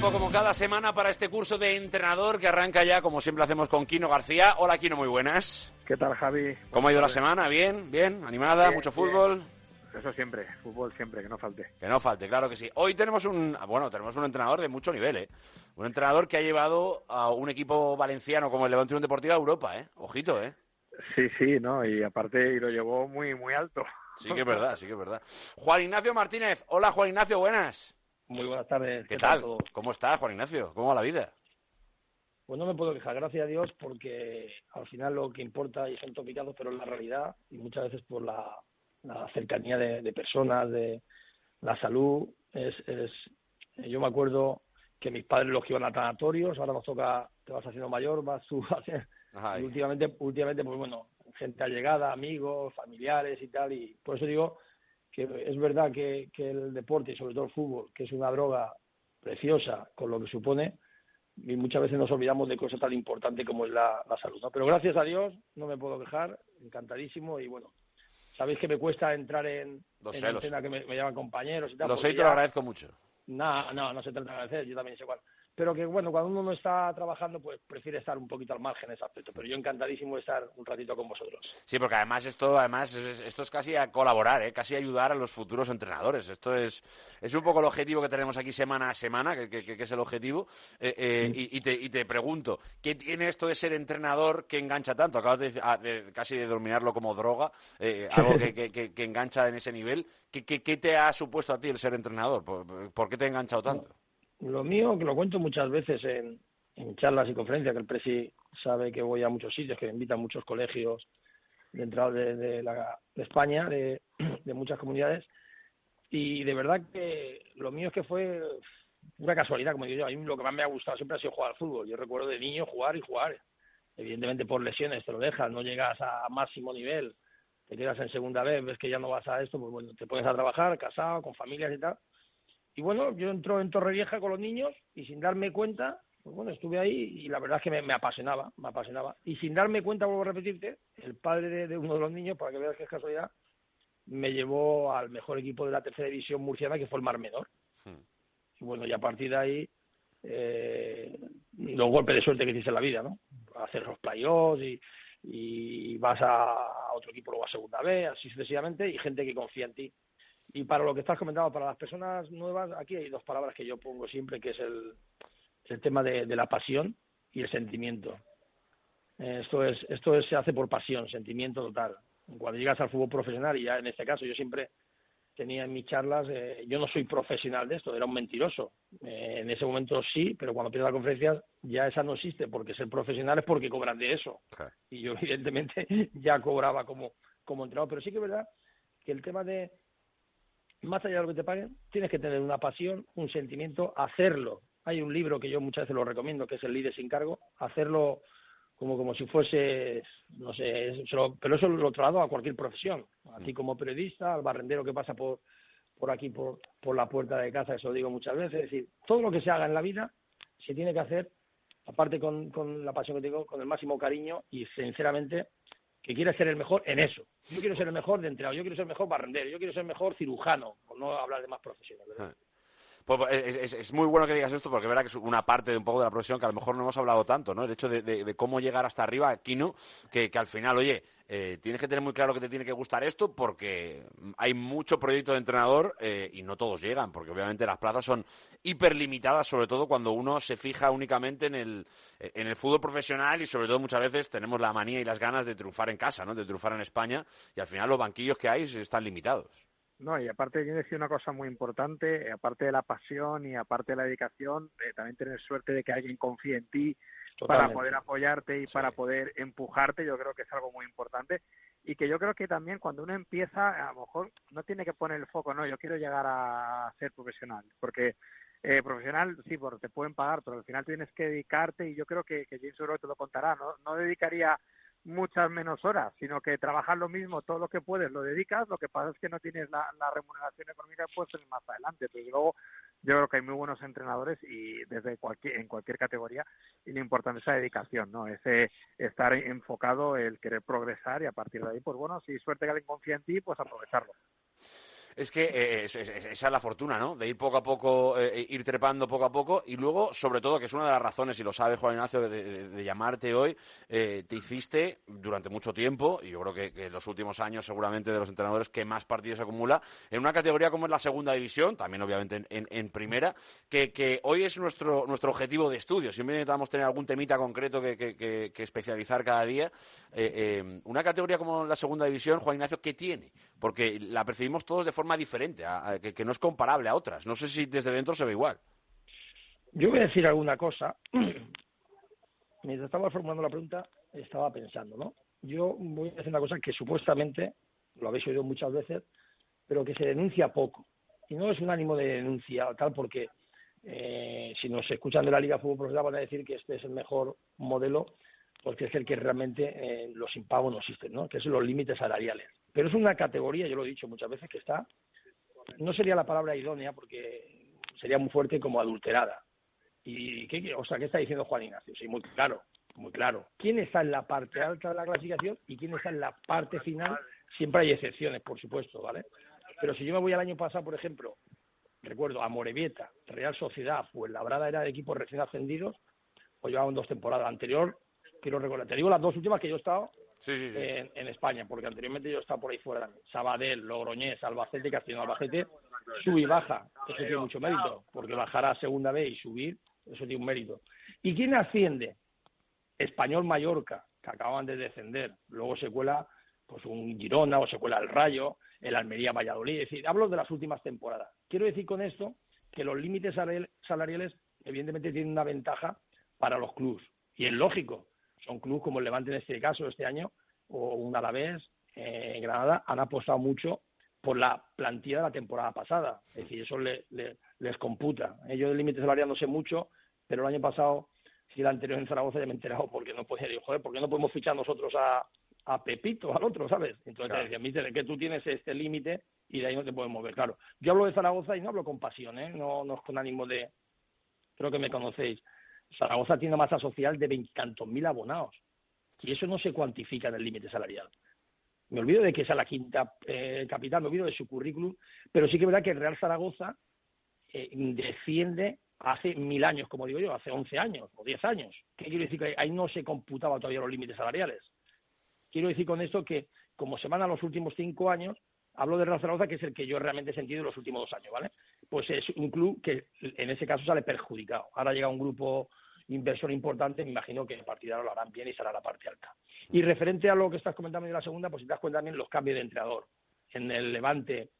tiempo, como cada semana, para este curso de entrenador que arranca ya, como siempre hacemos con Kino García. Hola, Kino, muy buenas. ¿Qué tal, Javi? ¿Cómo ha ido la semana? ¿Bien? ¿Bien? ¿Animada? Bien, ¿Mucho fútbol? Eso siempre, fútbol siempre, que no falte. Que no falte, claro que sí. Hoy tenemos un, bueno, tenemos un entrenador de mucho nivel, ¿eh? Un entrenador que ha llevado a un equipo valenciano como el Levante Unión Deportiva a Europa, ¿eh? Ojito, ¿eh? Sí, sí, ¿no? Y aparte, y lo llevó muy, muy alto. Sí que es verdad, sí que es verdad. Juan Ignacio Martínez. Hola, Juan Ignacio, buenas. Muy buenas tardes. ¿Qué tal? todo? ¿Cómo estás, Juan Ignacio? ¿Cómo va la vida? Pues no me puedo quejar, gracias a Dios, porque al final lo que importa y son topicados, pero es la realidad y muchas veces por la, la cercanía de, de personas, de la salud. Es, es, yo me acuerdo que mis padres los que iban a tanatorios, ahora nos toca, te vas haciendo mayor, vas tú. Y últimamente, últimamente, pues bueno, gente allegada, amigos, familiares y tal, y por eso digo que es verdad que, que el deporte y sobre todo el fútbol, que es una droga preciosa con lo que supone, y muchas veces nos olvidamos de cosas tan importantes como es la, la salud. ¿no? Pero gracias a Dios no me puedo quejar, encantadísimo y bueno, sabéis que me cuesta entrar en, Lo en sé, lo sé. escena que me, me llaman compañeros y tal. Lo sé y te lo agradezco mucho. no, no, no se trata de agradecer, yo también sé cuál. Pero que bueno, cuando uno no está trabajando, pues prefiere estar un poquito al margen en ese aspecto. Pero yo encantadísimo de estar un ratito con vosotros. Sí, porque además esto, además es, esto es casi a colaborar, ¿eh? casi ayudar a los futuros entrenadores. Esto es, es un poco el objetivo que tenemos aquí semana a semana, que, que- que es el objetivo. Eh, eh, y, y te, y te pregunto, ¿qué tiene esto de ser entrenador que engancha tanto? Acabas de, decir- ah, de- casi de dominarlo como droga, eh, algo que, que- que- que engancha en ese nivel. ¿Qué, qué, qué te ha supuesto a ti el ser entrenador? ¿Por, por qué te ha enganchado tanto? Lo mío, que lo cuento muchas veces en, en charlas y conferencias, que el Presi sabe que voy a muchos sitios, que me invitan muchos colegios dentro de, de, la, de España, de, de muchas comunidades. Y de verdad que lo mío es que fue una casualidad, como digo yo. A mí lo que más me ha gustado siempre ha sido jugar al fútbol. Yo recuerdo de niño jugar y jugar. Evidentemente por lesiones te lo dejas, no llegas a máximo nivel, te quedas en segunda vez, ves que ya no vas a esto, pues bueno, te pones a trabajar, casado, con familias y tal. Y bueno, yo entro en Torrevieja con los niños y sin darme cuenta, pues bueno, estuve ahí y la verdad es que me, me apasionaba, me apasionaba. Y sin darme cuenta, vuelvo a repetirte, el padre de, de uno de los niños, para que veas que es casualidad, me llevó al mejor equipo de la tercera división murciana, que fue el Mar Menor. Hmm. Y bueno, y a partir de ahí, eh, los golpes de suerte que tienes en la vida, ¿no? Hacer los playoffs y, y vas a, a otro equipo, luego a segunda vez, así sucesivamente, y gente que confía en ti. Y para lo que estás comentando, para las personas nuevas, aquí hay dos palabras que yo pongo siempre, que es el, el tema de, de la pasión y el sentimiento. Eh, Esto es, esto es- se hace por pasión, sentimiento total. Cuando llegas al fútbol profesional, y ya en este caso yo siempre tenía en mis charlas, eh, yo no soy profesional de esto, era un mentiroso. Eh, en ese momento sí, pero cuando pierdo la conferencia ya esa no existe, porque ser profesional es porque cobran de eso. Claro. Y yo evidentemente ya cobraba como, como entrenador, pero sí que es verdad que el tema de, más allá de lo que te paguen, tienes que tener una pasión, un sentimiento, hacerlo. Hay un libro que yo muchas veces lo recomiendo, que es El líder sin cargo, hacerlo como, como si fuese, no sé, se lo- pero eso lo traslado a cualquier profesión, a ti como periodista, al barrendero que pasa por, por aquí, por, por la puerta de casa, eso lo digo muchas veces, es decir, todo lo que se haga en la vida se tiene que hacer, aparte con, con la pasión que tengo, con el máximo cariño y sinceramente que quieres ser el mejor en eso. Yo quiero ser el mejor de entrenador, yo quiero ser el mejor barrendero, yo quiero ser el mejor cirujano, por no hablar de más profesiones. ¿verdad? Pues es, es- es muy bueno que digas esto porque verdad que es una parte de un poco de la profesión que a lo mejor no hemos hablado tanto, ¿no? El hecho de, de- de cómo llegar hasta arriba, Kino, que, que al final, oye, eh, tienes que tener muy claro que te tiene que gustar esto porque hay mucho proyecto de entrenador eh, y no todos llegan, porque obviamente las plazas son hiperlimitadas, sobre todo cuando uno se fija únicamente en el, en el fútbol profesional y sobre todo muchas veces tenemos la manía y las ganas de triunfar en casa, ¿no? de triunfar en España y al final los banquillos que hay están limitados. No, y aparte tiene que decir una cosa muy importante, eh, aparte de la pasión y aparte de la dedicación, también tener suerte de que alguien confíe en ti, para poder apoyarte y para poder empujarte, yo creo que es algo muy importante. Y que yo creo que también cuando uno empieza, a lo mejor no tiene que poner el foco, no, yo quiero llegar a ser profesional, porque eh, profesional sí, porque te pueden pagar, pero al final tienes que dedicarte y yo creo que, que James te lo contará, no, no dedicaría muchas menos horas, sino que trabajar lo mismo, todo lo que puedes lo dedicas, lo que pasa es que no tienes la, remuneración económica tener más adelante. Entonces luego yo creo que hay muy buenos entrenadores y desde cualquier, en cualquier categoría y lo importante es esa dedicación, ¿no? Ese estar enfocado, el querer progresar y a partir de ahí, pues bueno, si suerte que alguien confía en ti, pues aprovecharlo es que eh, esa es la fortuna, ¿no? De ir poco a poco, eh, ir trepando poco a poco y luego, sobre todo, que es una de las razones, y lo sabe Juan Ignacio, de, llamarte hoy, eh, te hiciste durante mucho tiempo, y yo creo que, en los últimos años seguramente de los entrenadores que más partidos acumula, en una categoría como es la segunda división, también obviamente en, primera, que, hoy es nuestro, nuestro objetivo de estudio. Siempre intentamos tener algún temita concreto que, que especializar cada día. una categoría como la segunda división, Juan Ignacio, ¿qué tiene? Porque la percibimos todos de forma diferente, que, no es comparable a otras. No sé si desde dentro se ve igual. Yo voy a decir alguna cosa. Mientras estaba formulando la pregunta, estaba pensando, ¿no? Yo voy a decir una cosa que supuestamente, lo habéis oído muchas veces, pero que se denuncia poco. Y no es un ánimo de denuncia tal porque eh, si nos escuchan de la Liga Fútbol Profesional van a decir que este es el mejor modelo porque es el que realmente eh, los impagos no existen, ¿no? Que son los límites salariales. Pero es una categoría, yo lo he dicho muchas veces, que está, no sería la palabra idónea porque sería muy fuerte como adulterada. ¿Y qué, o sea, qué está diciendo Juan Ignacio? Sí, muy claro, muy claro. ¿Quién está en la parte alta de la clasificación y quién está en la parte final? Siempre hay excepciones, por supuesto, ¿vale? Pero si yo me voy al año pasado, por ejemplo, recuerdo a Morevieta, Real Sociedad, pues la Brada era de equipos recién ascendidos, o llevaban dos temporadas. Anterior, quiero recordar, te digo las dos últimas que yo he estado En, España, porque anteriormente yo estaba por ahí fuera. Sabadell, Logroñés, Albacete, Castellón, Albacete, sube y baja. Eso tiene mucho mérito, porque bajar a segunda vez y subir, eso tiene un mérito. ¿Y quién asciende? Español Mallorca, que acaban de descender. Luego se cuela pues un Girona o se cuela el Rayo, el Almería Valladolid. Es decir, hablo de las últimas temporadas. Quiero decir con esto que los límites salariales evidentemente tienen una ventaja para los clubes. Y es lógico, son clubes como el Levante en este caso, este año, o un Alavés eh, en Granada, han apostado mucho por la plantilla de la temporada pasada. Es decir, eso les computa. Ellos del límite salarial no sé mucho, pero el año pasado, si el anterior en Zaragoza ya me he enterado porque no podía, decir, joder, ¿por qué no podemos fichar nosotros a, a Pepito, al otro, ¿sabes? Entonces te decía, que tú tienes este límite y de ahí no te puedes mover. Claro, yo hablo de Zaragoza y no hablo con pasión, ¿eh? No, no es con ánimo de... Creo que me conocéis. Zaragoza tiene una masa social de veintitantos mil abonados y eso no se cuantifica en el límite salarial. Me olvido de que es la quinta eh, capital, me olvido de su currículum, pero sí que es verdad que el Real Zaragoza eh, defiende hace mil años, como digo yo, hace once años o diez años. ¿Qué quiero decir? Que ahí no se computaba todavía los límites salariales. Quiero decir con esto que, como se van a los últimos cinco años, hablo de Real Zaragoza, que es el que yo realmente he sentido en los últimos dos años, ¿vale? Pues es un club que en ese caso sale perjudicado. Ahora llega un grupo inversor importante, me imagino que el partidario lo harán bien y será la parte alta. Y referente a lo que estás comentando en la segunda, pues si te das cuenta también los cambios de entrenador. En el Levante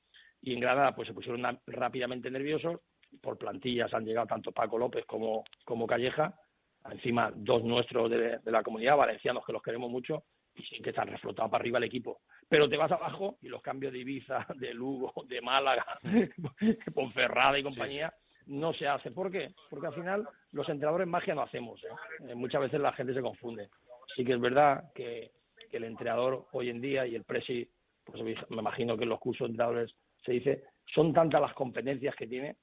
y en Granada pues se pusieron rápidamente nerviosos, por plantillas han llegado tanto Paco López como, como Calleja, encima dos nuestros de, la comunidad, valencianos que los queremos mucho, y sí que están reflotados para arriba el equipo. Pero te vas abajo y los cambios de Ibiza, de Lugo, de Málaga, Ponferrada y compañía, no se hace. ¿Por qué? Porque al final los entrenadores magia no hacemos. ¿eh? Eh, muchas veces la gente se confunde. Sí que es verdad que, el entrenador hoy en día y el presi, pues me imagino que en los cursos de entrenadores se dice, son tantas las competencias que tiene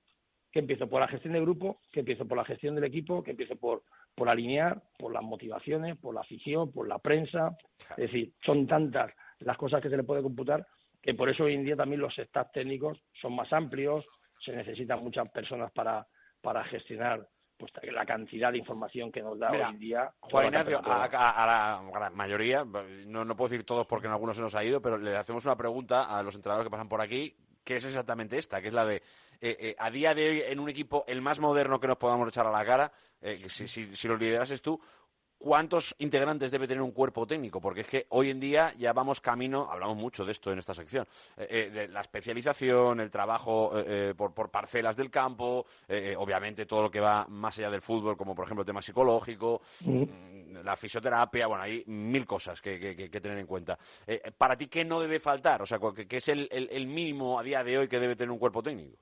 que empiezo por la gestión del grupo, que empiezo por la gestión del equipo, que empiezo por, por alinear, por las motivaciones, por la afición, por la prensa. Es decir, son tantas las cosas que se le puede computar que por eso hoy en día también los staff técnicos son más amplios, se necesitan muchas personas para, para gestionar pues la cantidad de información que nos da hoy en día. Juan Ignacio, a, la, mayoría, no, no puedo decir todos porque en algunos se nos ha ido, pero le hacemos una pregunta a los entrenadores que pasan por aquí, que es exactamente esta, que es la de, eh, eh, a día de hoy, en un equipo el más moderno que nos podamos echar a la cara, eh, si, si, si, lo liderases tú, ¿Cuántos integrantes debe tener un cuerpo técnico? Porque es que hoy en día ya vamos camino, hablamos mucho de esto en esta sección, eh, eh, de la especialización, el trabajo eh, por, parcelas del campo, obviamente todo lo que va más allá del fútbol, como por ejemplo el tema psicológico, mm, la fisioterapia, bueno, hay mil cosas que, tener en cuenta. ¿Para ti qué no debe faltar? O sea, ¿qué es el, mínimo a día de hoy que debe tener un cuerpo técnico?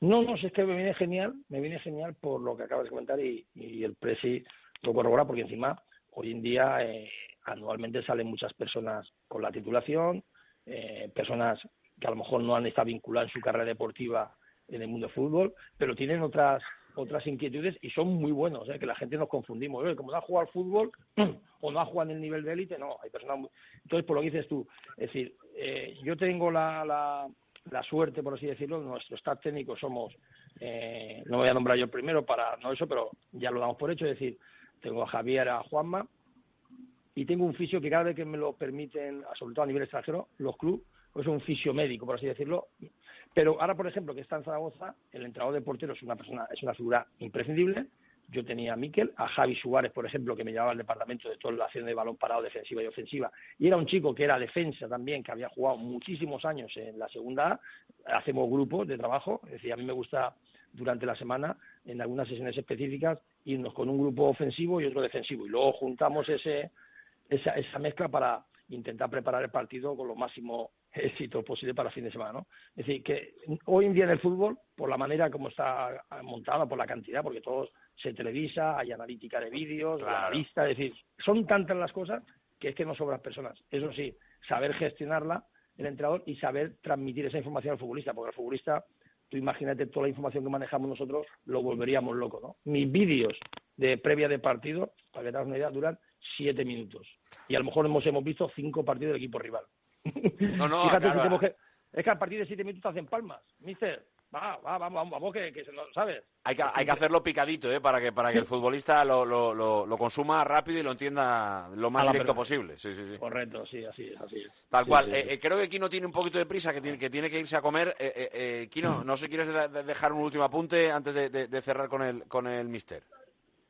No, no, es que me viene genial, me viene genial por lo que acabas de comentar y, y el presi lo corrobora porque encima hoy en día eh, anualmente salen muchas personas con la titulación, eh, personas que a lo mejor no han estado vinculadas en su carrera deportiva en el mundo del fútbol, pero tienen otras otras inquietudes y son muy buenos, ¿eh? que la gente nos confundimos. Como no ha jugado al fútbol o no ha jugado en el nivel de élite, no, hay personas Entonces, por lo que dices tú, es decir, eh, yo tengo la, la, la, suerte, por así decirlo, nuestro staff técnico somos, eh, no voy a nombrar yo primero para no eso, pero ya lo damos por hecho, es decir, tengo a Javier, a Juanma, y tengo un fisio que cada vez que me lo permiten, sobre todo a nivel extranjero, los clubes, pues es un fisio médico, por así decirlo. Pero ahora, por ejemplo, que está en Zaragoza, el entrenador de portero es una persona, es una figura imprescindible. Yo tenía a Miquel, a Javi Suárez, por ejemplo, que me llevaba al departamento de toda la acción de balón parado, defensiva y ofensiva. Y era un chico que era defensa también, que había jugado muchísimos años en la segunda A. Hacemos grupos de trabajo, es decir, a mí me gusta durante la semana, en algunas sesiones específicas, irnos con un grupo ofensivo y otro defensivo. Y luego juntamos ese, esa, esa mezcla para intentar preparar el partido con lo máximo éxito posible para el fin de semana. ¿no? Es decir, que hoy en día en el fútbol, por la manera como está montado, por la cantidad, porque todo se televisa, hay analítica de vídeos, claro. es decir, son tantas las cosas que es que no sobran personas. Eso sí, saber gestionarla el entrenador y saber transmitir esa información al futbolista, porque el futbolista tú imagínate toda la información que manejamos nosotros, lo volveríamos loco, ¿no? Mis vídeos de previa de partido, para que te hagas una idea, duran siete minutos. Y a lo mejor hemos, hemos visto cinco partidos del equipo rival. No, no, Fíjate que, es que a partir de siete minutos hacen palmas. Mister, va, va, vamos, vamos, que, que se lo, ¿sabes? Hay que, hay que hacerlo picadito, ¿eh? Para que, para que el futbolista lo, lo, lo, consuma rápido y lo entienda lo más directo posible. Sí, sí, sí. Correcto, sí, así es, así es. Tal cual. Eh, eh, creo que Kino tiene un poquito de prisa, que tiene que, tiene que irse a comer. Eh, eh Kino, no sé, ¿quieres dejar un último apunte antes de, de cerrar con el, con el mister?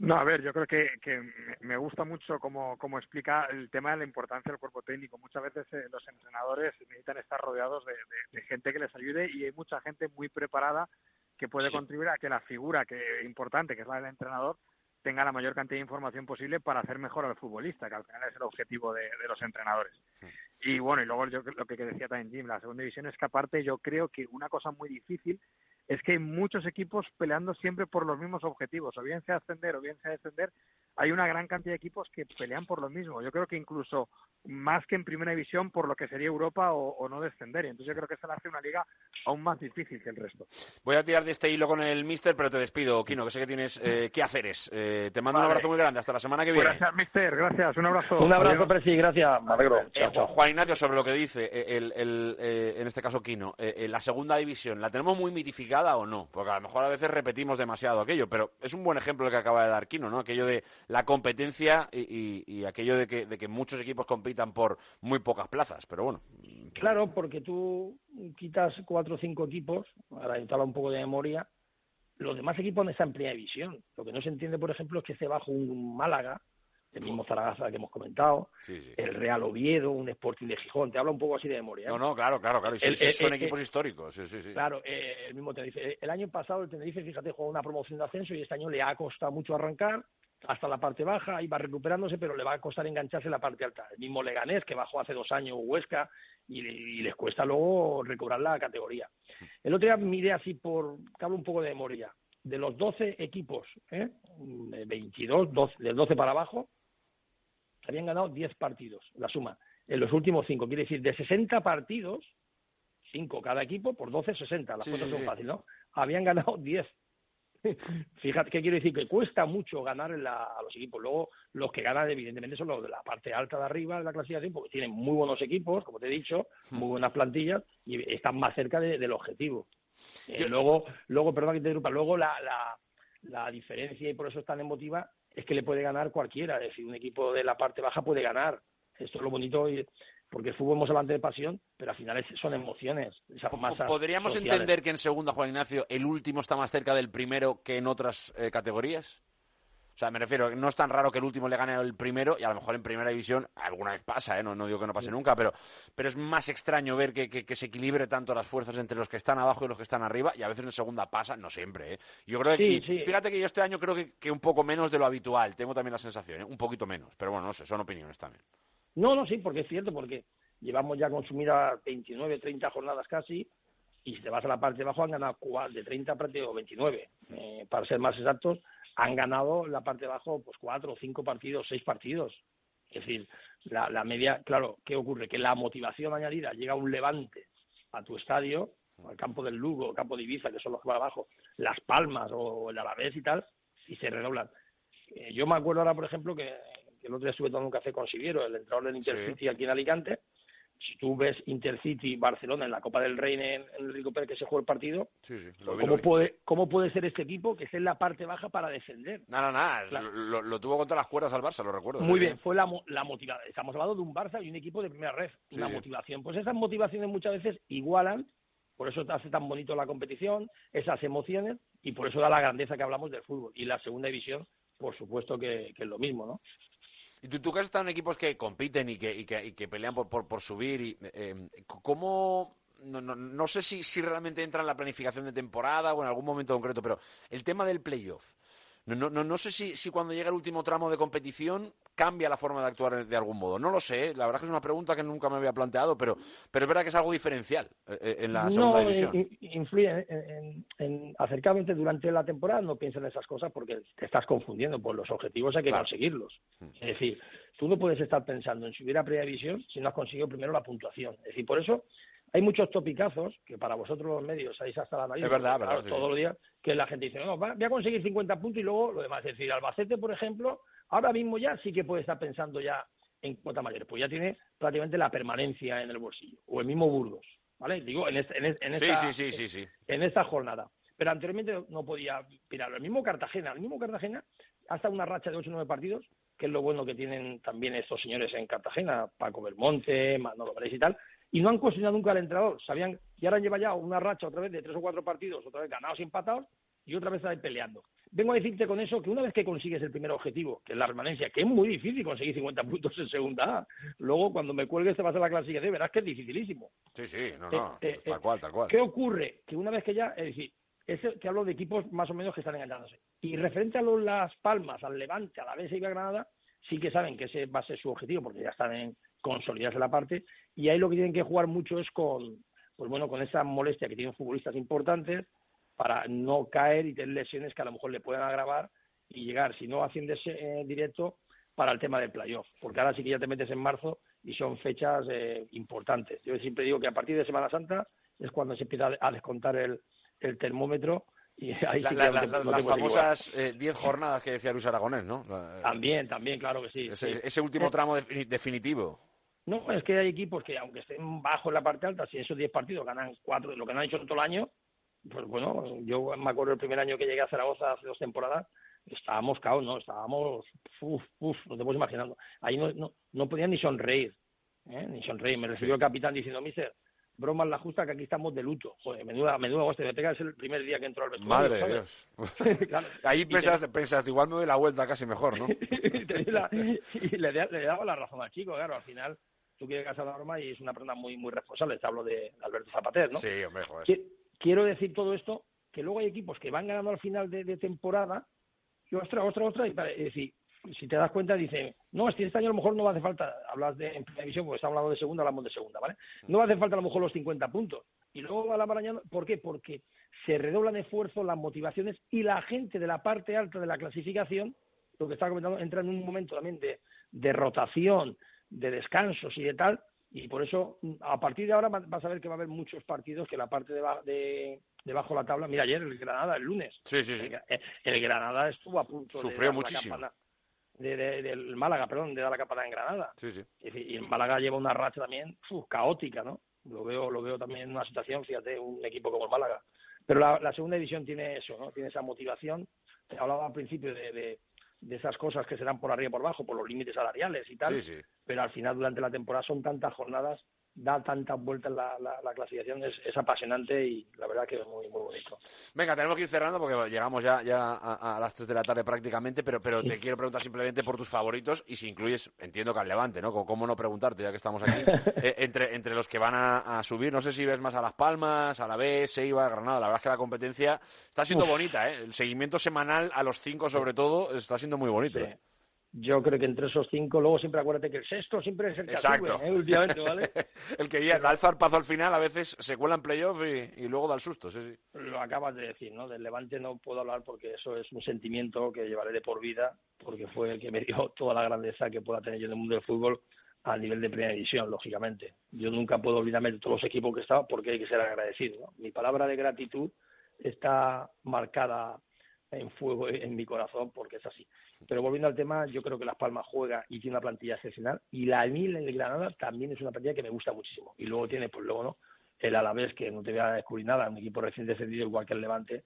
No, a ver, yo creo que, que me gusta mucho cómo, cómo, explica el tema de la importancia del cuerpo técnico. Muchas veces eh, los entrenadores necesitan estar rodeados de, de, gente que les ayude y hay mucha gente muy preparada que puede contribuir a que la figura que importante, que es la del entrenador, tenga la mayor cantidad de información posible para hacer mejor al futbolista, que al final es el objetivo de, de los entrenadores. Y bueno, y luego yo lo que decía también Jim, la segunda división es que aparte yo creo que una cosa muy difícil es que hay muchos equipos peleando siempre por los mismos objetivos, o bien sea ascender o bien sea descender, hay una gran cantidad de equipos que pelean por lo mismo. Yo creo que incluso más que en primera división por lo que sería Europa o, no descender. Y entonces yo creo que eso le hace una liga aún más difícil que el resto. Voy a tirar de este hilo con el Mister, pero te despido, Kino, que sé que tienes eh, que hacer. Eh, te mando un abrazo muy grande. Hasta la semana que viene. Gracias, Mister. Gracias. Un abrazo. Un abrazo, Presi. Gracias. Eh, Juan Ignacio, sobre lo que dice, eh, el, el, en este caso Kino, la segunda división, ¿la tenemos muy mitificada o no? Porque a lo mejor a veces repetimos demasiado aquello, pero es un buen ejemplo el que acaba de dar Kino, ¿no? Aquello de la competencia y, aquello de que, de que muchos equipos compitan por muy pocas plazas, pero bueno. Claro, porque tú quitas cuatro o cinco equipos, para instalar un poco de memoria, los demás equipos no están en primera división. Lo que no se entiende, por ejemplo, es que esté bajo un Málaga, el mismo Zaragoza que hemos comentado, el Real Oviedo, un Sporting de Gijón, te habla un poco así de memoria. ¿eh? No, no, claro, claro, claro, son equipos históricos, Claro, el mismo Tenerife. El año pasado el Tenerife, fíjate, jugó una promoción de ascenso y este año le ha costado mucho arrancar, hasta la parte baja, iba recuperándose, pero le va a costar engancharse en la parte alta. El mismo Leganés, que bajó hace dos años Huesca, y, les cuesta luego recobrar la categoría. El otro día miré así por, hablo un poco de memoria, de los 12 equipos, ¿eh? 22, 12, del 12 para abajo, habían ganado 10 partidos, la suma, en los últimos 5. Quiere decir, de 60 partidos, 5 cada equipo, por 12, 60. Las cosas son fáciles, ¿no? Habían ganado 10 Fíjate qué quiero decir, que cuesta mucho ganar a los equipos. Luego, los que ganan, evidentemente, son los de la parte alta de arriba de la clasificación, porque tienen muy buenos equipos, como te he dicho, hmm. muy buenas plantillas y están más cerca del objetivo. Eh, luego, luego, perdón que te interrumpa, luego la, la diferencia y por eso es tan emotiva es que le puede ganar cualquiera, es decir, un equipo de la parte baja puede ganar. Esto es lo bonito porque el fútbol hemos hablado de pasión, pero al final son emociones. ¿Podríamos entender que en segunda, Juan Ignacio, el último está más cerca del primero que en otras eh, categorías? O sea, me refiero, no es tan raro que el último le gane al primero y a lo mejor en primera división alguna vez pasa, ¿eh? no, no digo que no pase nunca, pero, pero es más extraño ver que, que, se equilibre tanto las fuerzas entre los que están abajo y los que están arriba y a veces en segunda pasa, no siempre. ¿eh? Yo creo que, fíjate que yo este año creo que, que, un poco menos de lo habitual, tengo también la sensación, ¿eh? un poquito menos, pero bueno, no sé, son opiniones también. No, no, sí, porque es cierto, porque llevamos ya consumidas 29, 30 jornadas casi, y si te vas a la parte de abajo han ganado de 30 prácticamente 29, eh, para ser más exactos, han ganado la parte de abajo pues cuatro, cinco partidos, seis partidos. Es decir, la, la media, claro, ¿qué ocurre? Que la motivación añadida llega un levante a tu estadio, al campo del Lugo, campo de Ibiza, que son los que van abajo, Las Palmas o el Alavés y tal, y se redoblan. Eh, yo me acuerdo ahora, por ejemplo, que, el otro día estuve tomando un café con Siviero, el entrenador del Intercity aquí en Alicante, si tú ves Intercity Barcelona en la Copa del Rey en, el Rico Pérez que se juega el partido, ¿cómo, puede, ¿cómo puede ser este equipo que esté en la parte baja para defender? No, no, no, lo, tuvo contra las cuerdas al Barça, lo recuerdo. Muy bien, fue la, la motivación. Estamos hablando de un Barça y un equipo de primera red. la motivación. Pues esas motivaciones muchas veces igualan, por eso te hace tan bonito la competición, esas emociones, y por eso da la grandeza que hablamos del fútbol. Y la segunda división, por supuesto que, que es lo mismo, ¿no? Y tú, tú que has en equipos que compiten y que, y que, y que pelean por, por, por subir, y, eh, ¿cómo, no, no, no, sé si, si realmente entra en la planificación de temporada o en algún momento concreto, pero el tema del playoff. No, no, no sé si, si, cuando llega el último tramo de competición cambia la forma de actuar de algún modo. No lo sé, la verdad que es una pregunta que nunca me había planteado, pero, pero es verdad que es algo diferencial eh, eh, en la segunda división. No, influye en, en, acercadamente durante la temporada, no pienses en esas cosas porque te estás confundiendo, pues los objetivos hay que conseguirlos. Mm. Es decir, tú no puedes estar pensando en subir a primera división si no has conseguido primero la puntuación. Es decir, por eso hay muchos topicazos que para vosotros los medios sabéis hasta la nariz. Es verdad, verdad todos los días que la gente dice, no, voy a conseguir 50 puntos y luego lo demás. Es decir, Albacete, por ejemplo, ahora mismo ya sí que puede estar pensando ya en cuota mayor, pues ya tiene prácticamente la permanencia en el bolsillo. O el mismo Burgos, ¿vale? Digo, en, este, en, esta, sí, sí, sí, en esta jornada. Pero anteriormente no podía mirar. El mismo Cartagena, el mismo Cartagena, hasta una racha de 8 o 9 partidos, que es lo bueno que tienen también estos señores en Cartagena, Paco Belmonte, Manolo Pérez y tal, y no han cuestionado nunca al entrenador. Sabían, y ahora lleva ya una racha otra vez de tres o cuatro partidos, otra vez ganados y empatados, y otra vez ahí peleando. Vengo a decirte con eso que una vez que consigues el primer objetivo, que es la permanencia, que es muy difícil conseguir 50 puntos en segunda A, luego cuando me cuelgues te vas a la clasificación verás que es dificilísimo. Sí, sí, no, no, eh, eh, tal cual, tal cual. ¿Qué ocurre? Que una vez que ya, es decir, que hablo de equipos más o menos que están engañándose. Y referente a los, Las Palmas, al Levante, a la BS y a Granada, sí que saben que ese va a ser su objetivo porque ya están en, consolidarse la parte y ahí lo que tienen que jugar mucho es con pues bueno con esa molestia que tienen futbolistas importantes para no caer y tener lesiones que a lo mejor le puedan agravar y llegar si no haciéndose eh, directo para el tema del playoff porque ahora sí que ya te metes en marzo y son fechas eh, importantes yo siempre digo que a partir de Semana Santa es cuando se empieza a descontar el, el termómetro y ahí sí las famosas 10 eh, jornadas que decía Luis Aragonés, ¿no? También, también, claro que sí. Ese, último tramo definitivo. No, es que hay equipos que, aunque estén bajo en la parte alta, si esos 10 partidos ganan 4, lo que no han hecho todo el año, pues bueno, yo me acuerdo el primer año que llegué a Zaragoza hace dos temporadas, estábamos caos, ¿no? Estábamos, uff, uff, no te puedes imaginar. Ahí no, no, no podían ni sonreír, ¿eh? ni sonreír. Me recibió el capitán diciendo, mister, broma la justa que aquí estamos de luto. Joder, menuda, menuda hostia, me pega es el primer día que entró al vestuario. Madre de Dios. Ahí pensas, igual me doy la vuelta casi mejor, ¿no? y le, le, daba la razón al chico, claro, al final tú quieres casar la norma y es una persona muy muy responsable. Te hablo de Alberto Zapater, ¿no? Sí, hombre, joder. Quiero decir todo esto, que luego hay equipos que van ganando al final de, temporada y otra, otra, otra, y para, es decir, si te das cuenta, dice, no, es que este año a lo mejor no va a hacer falta, hablas de en televisión, porque estamos hablando de segunda, hablamos de segunda, ¿vale? No va a hacer falta a lo mejor los 50 puntos. Y luego va la maraña, ¿por qué? Porque se redoblan esfuerzos, las motivaciones y la gente de la parte alta de la clasificación, lo que estaba comentando, entra en un momento también de, de rotación, de descansos y de tal, y por eso a partir de ahora vas a ver que va a haber muchos partidos que la parte de, de de la tabla, mira ayer el Granada el lunes, sí, sí, sí. El, Granada estuvo a punto sufrió muchísimo de, del Málaga, perdón, de dar la capada en Granada. Sí, sí. Y, el Málaga lleva una racha también caótica, ¿no? Lo veo, lo veo también en una situación, fíjate, un equipo como el Málaga. Pero la, segunda división tiene eso, ¿no? Tiene esa motivación, hablaba al principio de, de, esas cosas que serán por arriba y por abajo, por los límites salariales y tal, pero al final durante la temporada son tantas jornadas da tantas vueltas la, la, clasificación, es, es, apasionante y la verdad que es muy, muy bonito. Venga, tenemos que ir cerrando porque llegamos ya, ya a, las 3 de la tarde prácticamente, pero, pero te quiero preguntar simplemente por tus favoritos y si incluyes, entiendo que al Levante, ¿no? ¿Cómo no preguntarte ya que estamos aquí? Eh, entre, entre los que van a, subir, no sé si ves más a Las Palmas, a la B, Seiba, Granada, la verdad es que la competencia está siendo bonita, ¿eh? El seguimiento semanal a los cinco sobre todo está siendo muy bonito. ¿eh? Yo creo que entre esos cinco, luego siempre acuérdate que el sexto siempre es el que Exacto. ¿eh? últimamente, ¿vale? el que ya da el zarpazo al final, a veces se cuela en playoff y, luego da el susto, sí, sí. Lo acabas de decir, ¿no? Del Levante no puedo hablar porque eso es un sentimiento que llevaré de por vida, porque fue el que me dio toda la grandeza que pueda tener yo en el mundo del fútbol a nivel de primera división, lógicamente. Yo nunca puedo olvidarme de todos los equipos que he estado porque hay que ser agradecido, Mi palabra de gratitud está marcada en fuego en mi corazón porque es así. Pero volviendo al tema, yo creo que Las Palmas juega y tiene una plantilla excepcional y la Mil en el Granada también es una plantilla que me gusta muchísimo. Y luego tiene, pues luego no, el Alavés que no te voy a descubrir nada, un equipo recién descendido igual que el Levante.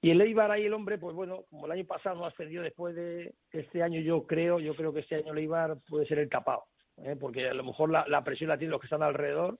Y el Eibar ahí el hombre, pues bueno, como el año pasado ascendido después de este año yo creo, yo creo que este año el Eibar puede ser el tapado, ¿eh? porque a lo mejor la, la presión la tienen los que están alrededor,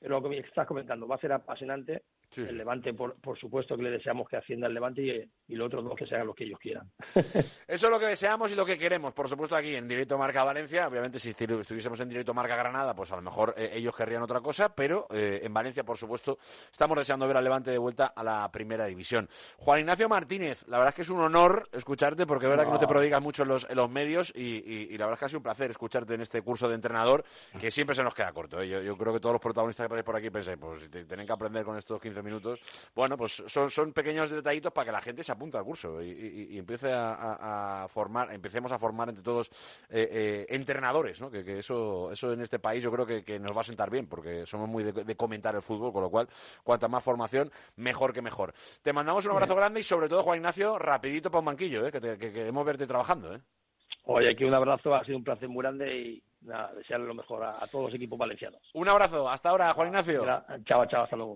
pero lo que estás comentando va a ser apasionante el Levante, por, por, supuesto que le deseamos que ascienda el Levante y, y los otros dos que se hagan lo que ellos quieran. Eso es lo que deseamos y lo que queremos, por supuesto, aquí en Directo Marca Valencia. Obviamente, si estuviésemos en Directo Marca Granada, pues a lo mejor eh, ellos querrían otra cosa, pero eh, en Valencia, por supuesto, estamos deseando ver al Levante de vuelta a la primera división. Juan Ignacio Martínez, la verdad es que es un honor escucharte, porque es verdad que no te prodigas mucho en los, en los medios y, la verdad es que ha sido un placer escucharte en este curso de entrenador, que siempre se nos queda corto. ¿eh? Yo, creo que todos los protagonistas que pasáis por aquí pensáis, pues tienen que aprender con estos 15 minutos. Bueno, pues son, son pequeños detallitos para que la gente se apunte al curso y, empiece a, formar, empecemos a formar entre todos eh, eh, entrenadores, ¿no? Que, eso, eso en este país yo creo que, nos va a sentar bien, porque somos muy de, comentar el fútbol, con lo cual, cuanta más formación, mejor que mejor. Te mandamos un abrazo grande y sobre todo, Juan Ignacio, rapidito para un banquillo, ¿eh? que, queremos verte trabajando. ¿eh? Oye, aquí un abrazo, ha sido un placer muy grande y nada, desearle lo mejor a, todos los equipos valencianos. Un abrazo, hasta ahora, Juan Ignacio. chao, chao, hasta luego.